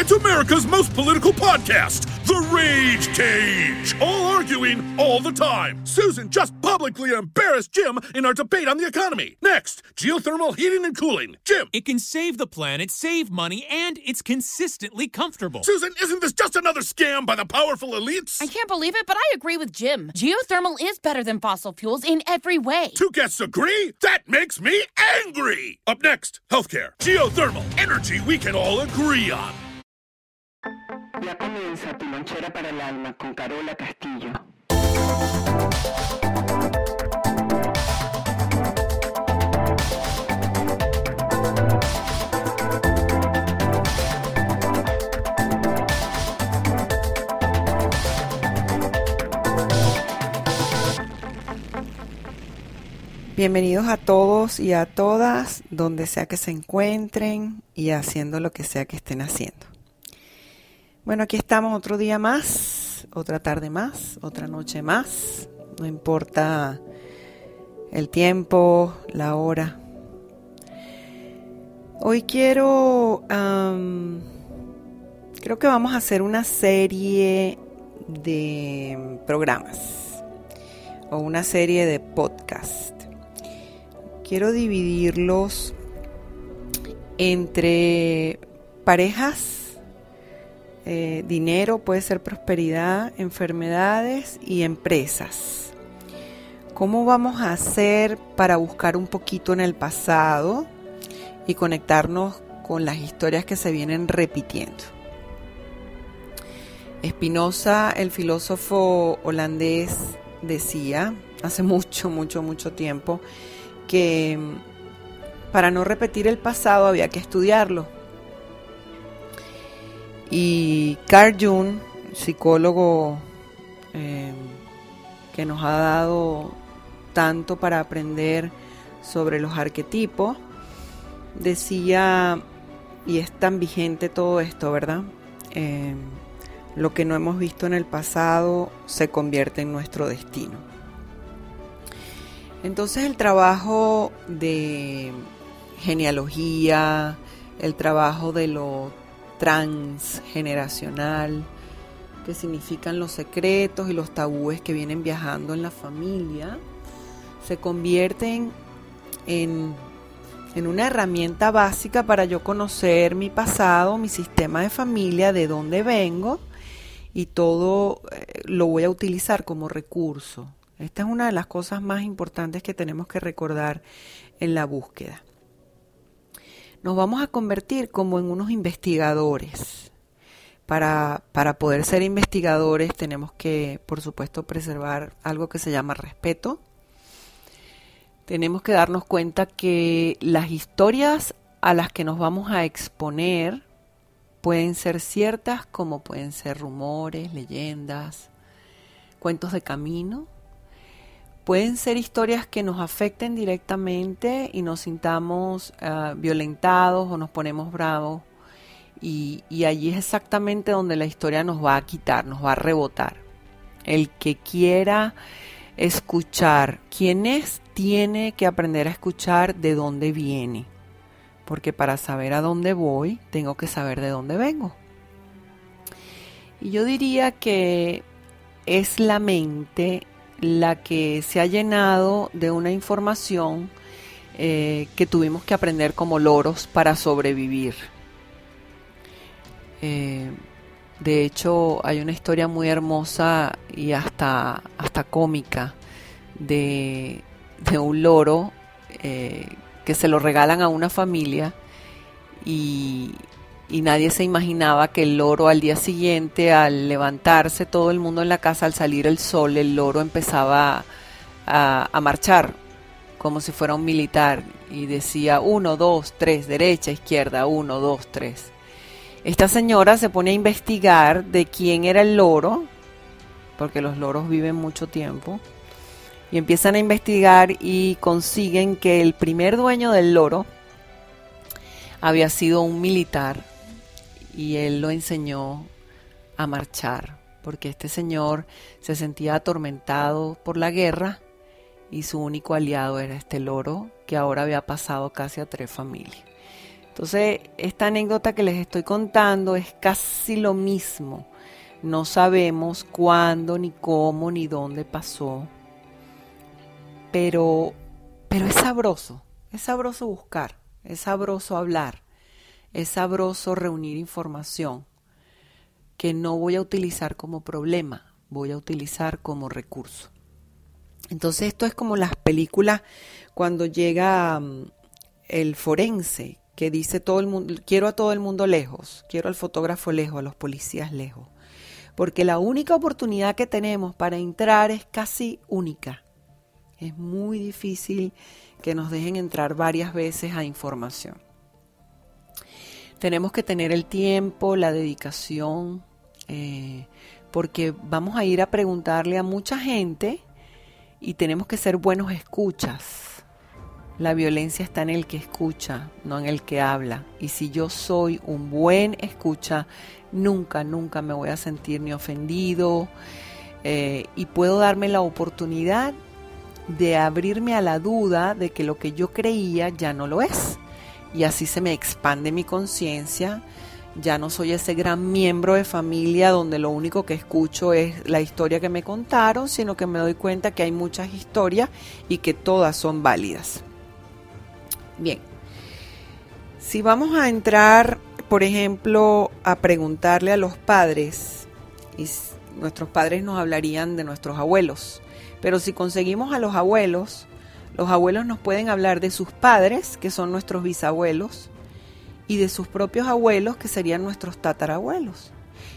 It's America's most political podcast, The Rage Cage. All arguing all the time. Susan just publicly embarrassed Jim in our debate on the economy. Next, geothermal heating and cooling. Jim. It can save the planet, save money, and it's consistently comfortable. Susan, isn't this just another scam by the powerful elites? I can't believe it, but I agree with Jim. Geothermal is better than fossil fuels in every way. Two guests agree? That makes me angry. Up next, healthcare. Geothermal. Energy we can all agree on. Ya comienza tu lonchera para el alma con Carola Castillo. Bienvenidos a todos y a todas, donde sea que se encuentren y haciendo lo que sea que estén haciendo. Bueno, aquí estamos otro día más, otra tarde más, otra noche más, no importa el tiempo, la hora. Hoy quiero, creo que vamos a hacer una serie de programas o una serie de podcast. Quiero dividirlos entre parejas, eh, dinero, puede ser prosperidad, enfermedades y empresas. ¿Cómo vamos a hacer para buscar un poquito en el pasado y conectarnos con las historias que se vienen repitiendo? Spinoza, el filósofo holandés, decía hace mucho, mucho, mucho tiempo que mm, para no repetir el pasado había que estudiarlo. Y Carl Jung, psicólogo eh, que nos ha dado tanto para aprender sobre los arquetipos, decía, y es tan vigente todo esto, ¿verdad? Eh, lo que no hemos visto en el pasado se convierte en nuestro destino. Entonces el trabajo de genealogía, el trabajo de lo transgeneracional, que significan los secretos y los tabúes que vienen viajando en la familia, se convierten en, en una herramienta básica para yo conocer mi pasado, mi sistema de familia, de dónde vengo, y todo eh, lo voy a utilizar como recurso esta es una de las cosas más importantes que tenemos que recordar en la búsqueda. Nos vamos a convertir como en unos investigadores. Para, para poder ser investigadores tenemos que, por supuesto, preservar algo que se llama respeto. Tenemos que darnos cuenta que las historias a las que nos vamos a exponer pueden ser ciertas como pueden ser rumores, leyendas, cuentos de camino, Pueden ser historias que nos afecten directamente y nos sintamos uh, violentados o nos ponemos bravos. Y, y allí es exactamente donde la historia nos va a quitar, nos va a rebotar. El que quiera escuchar quién es, tiene que aprender a escuchar de dónde viene. Porque para saber a dónde voy, tengo que saber de dónde vengo. Y yo diría que es la mente la que se ha llenado de una información eh, que tuvimos que aprender como loros para sobrevivir. Eh, de hecho, hay una historia muy hermosa y hasta, hasta cómica de, de un loro eh, que se lo regalan a una familia y, y nadie se imaginaba que el loro al día siguiente, al levantarse todo el mundo en la casa, al salir el sol, el loro empezaba a, marchar como si fuera un militar y decía uno, dos, tres, derecha, izquierda, uno, dos, tres. Esta señora se pone a investigar de quién era el loro, porque los loros viven mucho tiempo, y empiezan a investigar y consiguen que el primer dueño del loro había sido un militar y él lo enseñó a marchar, porque este señor se sentía atormentado por la guerra y su único aliado era este loro que ahora había pasado casi a tres familias. Entonces, esta anécdota que les estoy contando es casi lo mismo. No sabemos cuándo, ni cómo, ni dónde pasó. Pero, pero es sabroso, es sabroso buscar, es sabroso hablar, es sabroso reunir información que no voy a utilizar como problema, voy a utilizar como recurso. Entonces esto es como las películas cuando llega mm, el forense que dice todo el mundo, quiero a todo el mundo lejos, quiero al fotógrafo lejos, a los policías lejos, porque la única oportunidad que tenemos para entrar es casi única. Es muy difícil que nos dejen entrar varias veces a información. Tenemos que tener el tiempo, la dedicación, eh, porque vamos a ir a preguntarle a mucha gente y tenemos que ser buenos escuchas. La violencia está en el que escucha, no en el que habla. Y si yo soy un buen escucha, nunca, nunca me voy a sentir ni ofendido eh, y puedo darme la oportunidad de abrirme a la duda de que lo que yo creía ya no lo es. Y así se me expande mi conciencia ya no soy ese gran miembro de familia donde lo único que escucho es la historia que me contaron, sino que me doy cuenta que hay muchas historias y que todas son válidas. Bien, si vamos a entrar, por ejemplo, a preguntarle a los padres, y nuestros padres nos hablarían de nuestros abuelos, pero si conseguimos a los abuelos, los abuelos nos pueden hablar de sus padres, que son nuestros bisabuelos, y de sus propios abuelos, que serían nuestros tatarabuelos.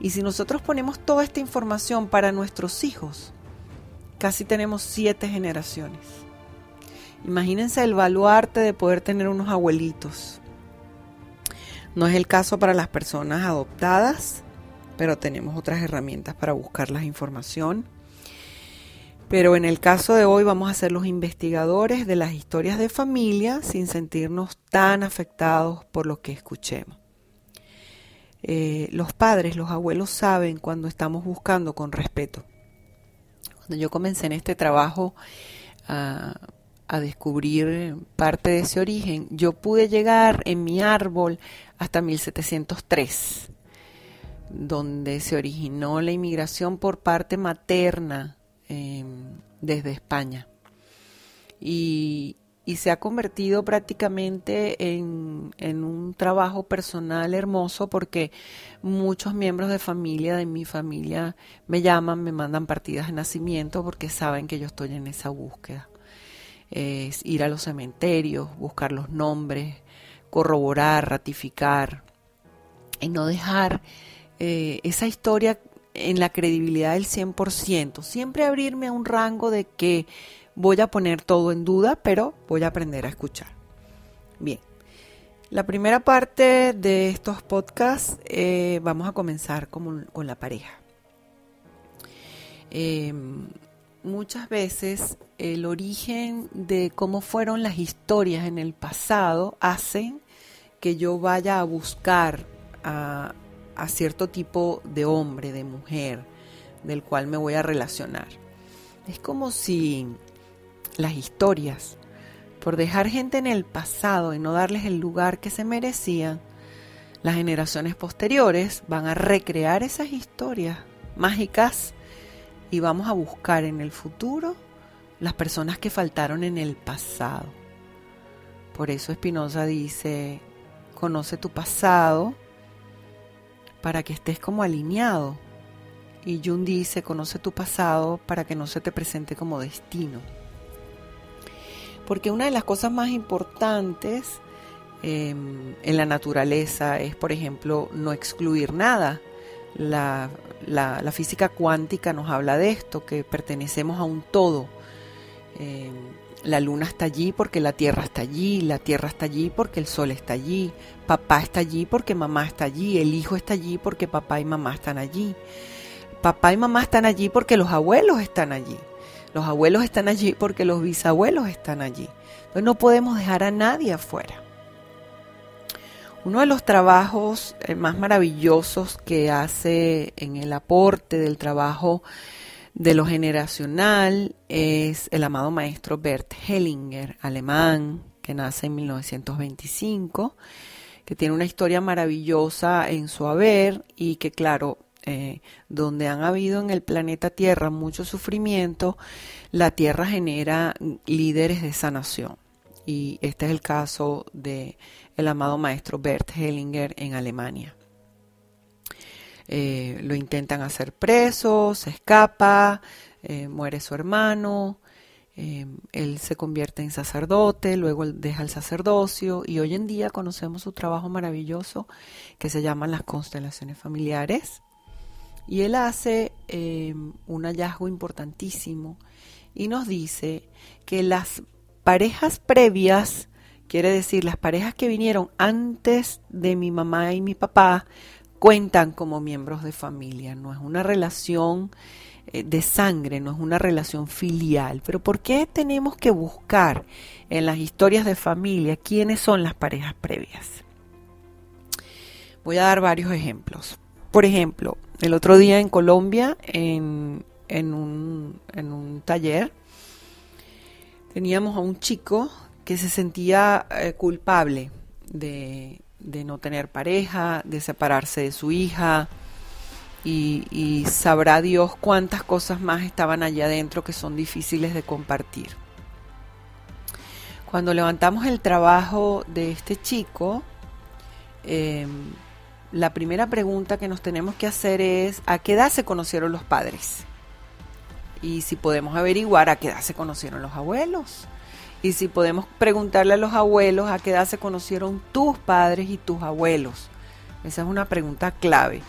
Y si nosotros ponemos toda esta información para nuestros hijos, casi tenemos siete generaciones. Imagínense el baluarte de poder tener unos abuelitos. No es el caso para las personas adoptadas, pero tenemos otras herramientas para buscar la información. Pero en el caso de hoy vamos a ser los investigadores de las historias de familia sin sentirnos tan afectados por lo que escuchemos. Eh, los padres, los abuelos saben cuando estamos buscando con respeto. Cuando yo comencé en este trabajo a, a descubrir parte de ese origen, yo pude llegar en mi árbol hasta 1703, donde se originó la inmigración por parte materna Em, desde España. Y, se ha convertido prácticamente en, un trabajo personal hermoso porque muchos miembros de familia, de mi familia, me llaman, me mandan partidas de nacimiento porque saben que yo estoy en esa búsqueda. Es ir a los cementerios, buscar los nombres, corroborar, ratificar y no dejar eh, esa historia en la credibilidad del 100%. Siempre abrirme a un rango de que voy a poner todo en duda, pero voy a aprender a escuchar. Bien, la primera parte de estos podcasts eh, vamos a comenzar con, con la pareja. Em, muchas veces el origen de cómo fueron las historias en el pasado hacen que yo vaya a buscar a, a cierto tipo de hombre, de mujer, del cual me voy a relacionar. Es como si las historias, por dejar gente en el pasado y no darles el lugar que se merecían, las generaciones posteriores van a recrear esas historias mágicas y vamos a buscar en el futuro las personas que faltaron en el pasado. Por eso Spinoza dice, conoce tu pasado para que estés como alineado. Y Jung dice, conoce tu pasado para que no se te presente como destino. Porque una de las cosas más importantes em, en la naturaleza es, por ejemplo, no excluir nada. La, la, física cuántica nos habla de esto, que pertenecemos a un todo. Em, la luna está allí porque la tierra está allí, la tierra está allí porque el sol está allí, papá está allí porque mamá está allí, el hijo está allí porque papá y mamá están allí. Papá y mamá están allí porque los abuelos están allí. Los abuelos están allí porque los bisabuelos están allí. Entonces no podemos dejar a nadie afuera. Uno de los trabajos eh, más maravillosos que hace en el aporte del trabajo de lo generacional es el amado maestro Bert Hellinger, alemán, que nace en 1925, que tiene una historia maravillosa en su haber y que claro, eh, donde han habido en el planeta Tierra mucho sufrimiento, la Tierra genera líderes de sanación. Y este es el caso de el amado maestro Bert Hellinger en Alemania. Eh, lo intentan hacer preso, se escapa, eh, muere su hermano, eh, él se convierte en sacerdote, luego deja el sacerdocio y hoy en día conocemos su trabajo maravilloso que se llaman las constelaciones familiares. Y él hace un hallazgo importantísimo y nos dice que las parejas previas, quiere decir las parejas que vinieron antes de mi mamá y mi papá, cuentan como miembros de familia, no es una relación eh, de sangre, no es una relación filial. Pero ¿por qué tenemos que buscar en las historias de familia quiénes son las parejas previas? Voy a dar varios ejemplos. Por ejemplo, el otro día en Colombia, en, un, en un taller, teníamos a un chico que se sentía eh, culpable de, de no tener pareja, de separarse de su hija, y, sabrá Dios cuántas cosas más estaban allá adentro que son difíciles de compartir. Cuando levantamos el trabajo de este chico, em, la primera pregunta que nos tenemos que hacer es ¿a qué edad se conocieron los padres? Y si podemos averiguar a qué edad se conocieron los abuelos. Y si podemos preguntarle a los abuelos a qué edad se conocieron tus padres y tus abuelos. Esa es una pregunta clave.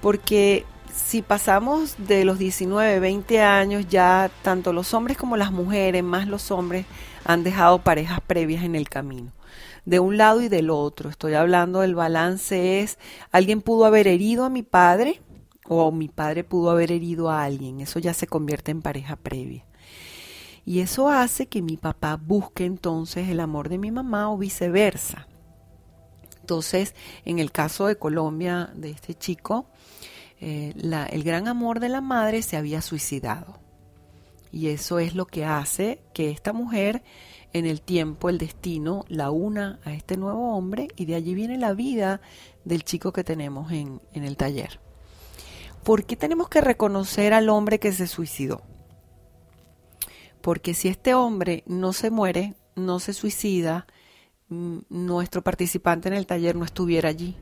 Porque si pasamos de los 19, 20 años, ya tanto los hombres como las mujeres, más los hombres, han dejado parejas previas en el camino. De un lado y del otro. Estoy hablando del balance es, alguien pudo haber herido a mi padre o mi padre pudo haber herido a alguien. Eso ya se convierte en pareja previa. Y eso hace que mi papá busque entonces el amor de mi mamá o viceversa. Entonces, en el caso de Colombia, de este chico, eh, el gran amor de la madre se había suicidado. Y eso es lo que hace que esta mujer, en el tiempo, el destino, la una a este nuevo hombre y de allí viene la vida del chico que tenemos en, en el taller. ¿Por qué tenemos que reconocer al hombre que se suicidó? Porque si este hombre no se muere, no se suicida, mm, nuestro participante en el taller no estuviera allí.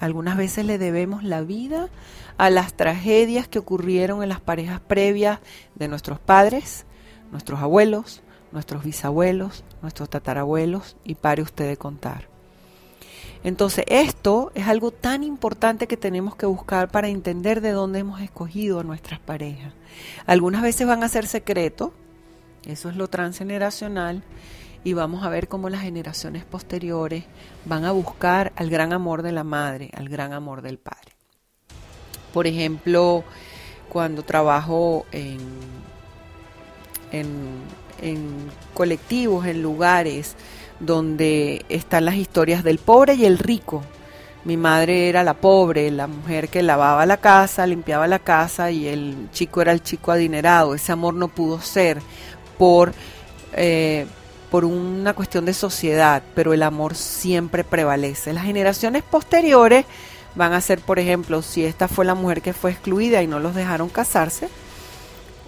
Algunas veces le debemos la vida a las tragedias que ocurrieron en las parejas previas de nuestros padres, nuestros abuelos, nuestros bisabuelos, nuestros tatarabuelos y pare usted de contar. Entonces esto es algo tan importante que tenemos que buscar para entender de dónde hemos escogido a nuestras parejas. Algunas veces van a ser secretos, eso es lo transgeneracional y vamos a ver cómo las generaciones posteriores van a buscar al gran amor de la madre, al gran amor del padre. Por ejemplo, cuando trabajo en, en, colectivos, en lugares donde están las historias del pobre y el rico, mi madre era la pobre, la mujer que lavaba la casa, limpiaba la casa y el chico era el chico adinerado. Ese amor no pudo ser por, eh, por una cuestión de sociedad, pero el amor siempre prevalece. Las generaciones posteriores van a ser, por ejemplo, si esta fue la mujer que fue excluida y no los dejaron casarse,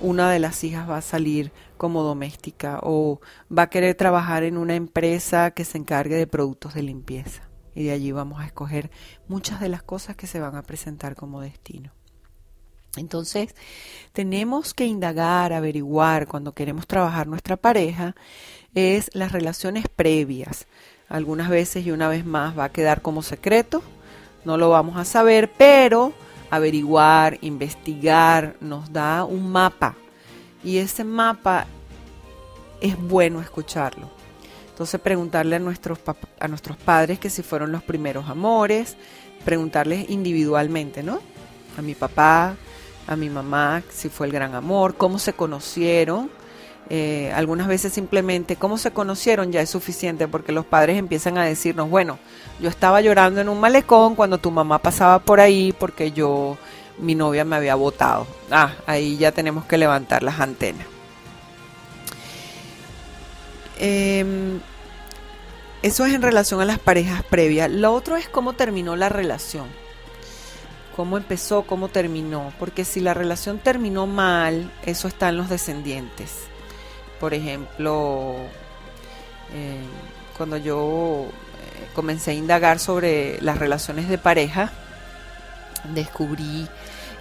una de las hijas va a salir como doméstica o va a querer trabajar en una empresa que se encargue de productos de limpieza. Y de allí vamos a escoger muchas de las cosas que se van a presentar como destino. Entonces, tenemos que indagar, averiguar cuando queremos trabajar nuestra pareja, es las relaciones previas. Algunas veces y una vez más va a quedar como secreto, no lo vamos a saber, pero averiguar, investigar, nos da un mapa. Y ese mapa es bueno escucharlo. Entonces preguntarle a nuestros, a nuestros padres que si fueron los primeros amores, preguntarles individualmente, ¿no? A mi papá, a mi mamá, si fue el gran amor, cómo se conocieron. Eh, algunas veces simplemente cómo se conocieron ya es suficiente porque los padres empiezan a decirnos, bueno, yo estaba llorando en un malecón cuando tu mamá pasaba por ahí porque yo, mi novia me había votado. Ah, ahí ya tenemos que levantar las antenas. Em, eso es en relación a las parejas previas. Lo otro es cómo terminó la relación. Cómo empezó, cómo terminó. Porque si la relación terminó mal, eso está en los descendientes. Por ejemplo, eh, cuando yo eh, comencé a indagar sobre las relaciones de pareja, descubrí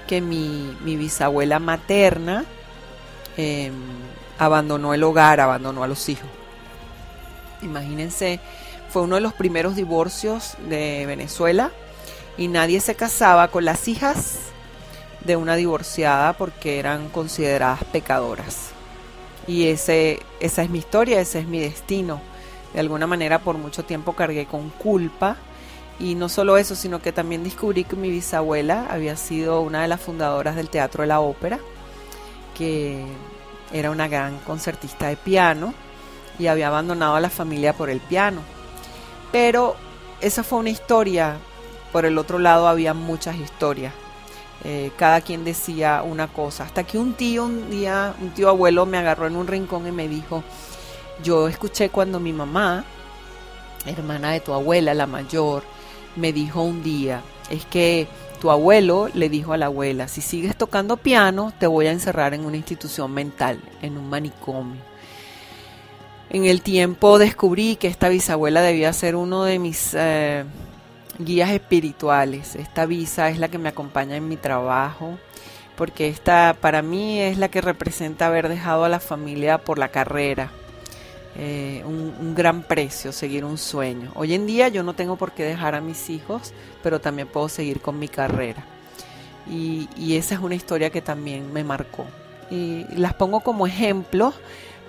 que mi, bisabuela materna em, abandonó el hogar, abandonó a los hijos. Imagínense, fue uno de los primeros divorcios de Venezuela y nadie se casaba con las hijas de una divorciada porque eran consideradas pecadoras. Y ese, esa es mi historia, ese es mi destino. De alguna manera por mucho tiempo cargué con culpa y no solo eso, sino que también descubrí que mi bisabuela había sido una de las fundadoras del Teatro de la Ópera, que era una gran concertista de piano y había abandonado a la familia por el piano. Pero esa fue una historia, por el otro lado había muchas historias. Eh, cada quien decía una cosa. Hasta que un tío, un día, un tío abuelo me agarró en un rincón y me dijo, yo escuché cuando mi mamá, hermana de tu abuela, la mayor, me dijo un día, es que tu abuelo le dijo a la abuela, si sigues tocando piano, te voy a encerrar en una institución mental, en un manicomio. En el tiempo descubrí que esta bisabuela debía ser uno de mis eh, guías espirituales. Esta visa es la que me acompaña en mi trabajo, porque esta para mí es la que representa haber dejado a la familia por la carrera eh, un, gran precio seguir un sueño. Hoy en día yo no tengo por qué dejar a mis hijos, pero también puedo seguir con mi carrera. Y, esa es una historia que también me marcó. Y las pongo como ejemplo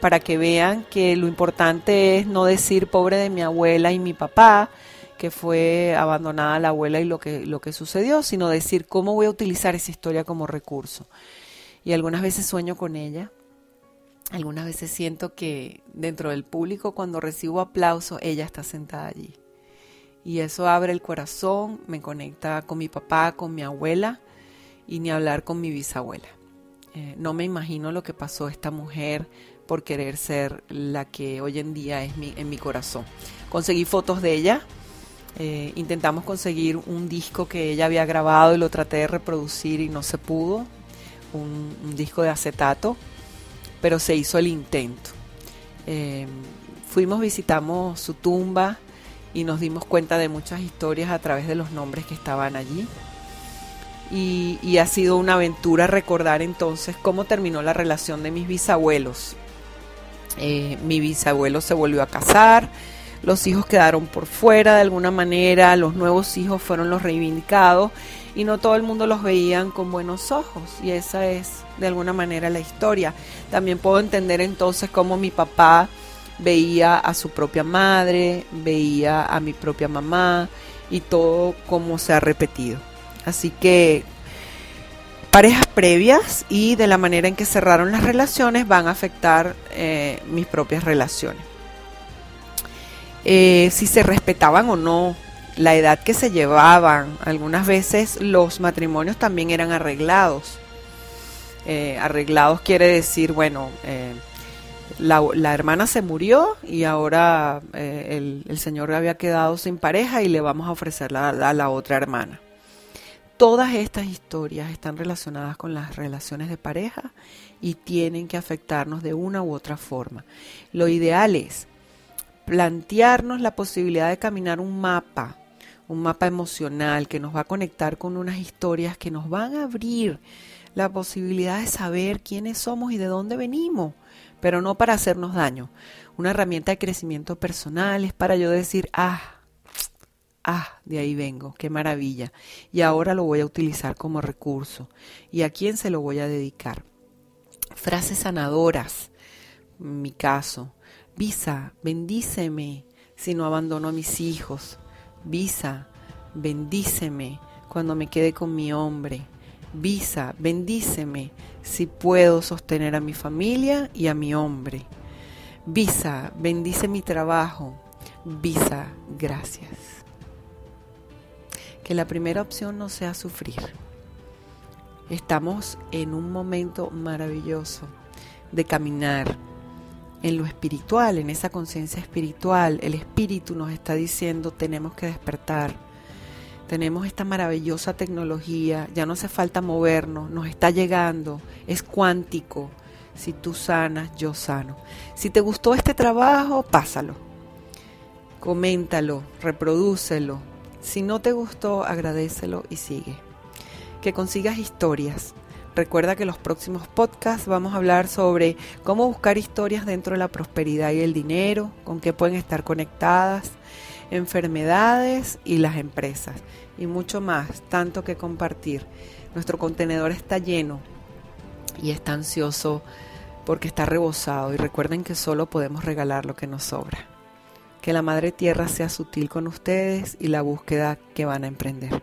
para que vean que lo importante es no decir pobre de mi abuela y mi papá, que fue abandonada la abuela y lo que, lo que sucedió, sino decir cómo voy a utilizar esa historia como recurso. Y algunas veces sueño con ella, algunas veces siento que dentro del público cuando recibo aplausos, ella está sentada allí. Y eso abre el corazón, me conecta con mi papá, con mi abuela y ni hablar con mi bisabuela. Eh, no me imagino lo que pasó esta mujer por querer ser la que hoy en día es mi, en mi corazón. Conseguí fotos de ella, eh, intentamos conseguir un disco que ella había grabado y lo traté de reproducir y no se pudo, un disco de acetato pero se hizo el intento. Em, fuimos, visitamos su tumba y nos dimos cuenta de muchas historias a través de los nombres que estaban allí. Y, ha sido una aventura recordar entonces cómo terminó la relación de mis bisabuelos. Eh, mi bisabuelo se volvió a casar, los hijos quedaron por fuera de alguna manera, los nuevos hijos fueron los reivindicados y no todo el mundo los veían con buenos ojos y esa es de alguna manera la historia. También puedo entender entonces cómo mi papá veía a su propia madre, veía a mi propia mamá y todo como se ha repetido. Así que parejas previas y de la manera en que cerraron las relaciones van a afectar eh, mis propias relaciones. Eh, si se respetaban o no la edad que se llevaban. Algunas veces los matrimonios también eran arreglados. Eh, arreglados quiere decir, bueno, eh, la, hermana se murió y ahora el, señor había quedado sin pareja y le vamos a ofrecer a la otra hermana. Todas estas historias están relacionadas con las relaciones de pareja y tienen que afectarnos de una u otra forma. Lo ideal es plantearnos la posibilidad de caminar un mapa un mapa emocional que nos va a conectar con unas historias que nos van a abrir la posibilidad de saber quiénes somos y de dónde venimos, pero no para hacernos daño. Una herramienta de crecimiento personal es para yo decir, ah, ah, de ahí vengo, qué maravilla. Y ahora lo voy a utilizar como recurso. ¿Y a quién se lo voy a dedicar? Frases sanadoras, mi caso. Visa, bendíceme si no abandono a mis hijos. Visa, bendíceme cuando me quede con mi hombre. Visa, bendíceme si puedo sostener a mi familia y a mi hombre. Visa, bendice mi trabajo. Visa, gracias. Que la primera opción no sea sufrir. Estamos en un momento maravilloso de caminar en lo espiritual, en esa conciencia espiritual. El espíritu nos está diciendo tenemos que despertar. Tenemos esta maravillosa tecnología, ya no hace falta movernos, nos está llegando, es cuántico. Si tú sanas, yo sano. Si te gustó este trabajo, pásalo. Coméntalo, reprodúcelo. Si no te gustó, agradecelo y sigue. Que consigas historias Recuerda que los próximos podcasts vamos a hablar sobre cómo buscar historias dentro de la prosperidad y el dinero, con qué pueden estar conectadas, enfermedades y las empresas y mucho más, tanto que compartir. Nuestro contenedor está lleno y está ansioso porque está rebosado y recuerden que solo podemos regalar lo que nos sobra. Que la Madre Tierra sea sutil con ustedes y la búsqueda que van a emprender.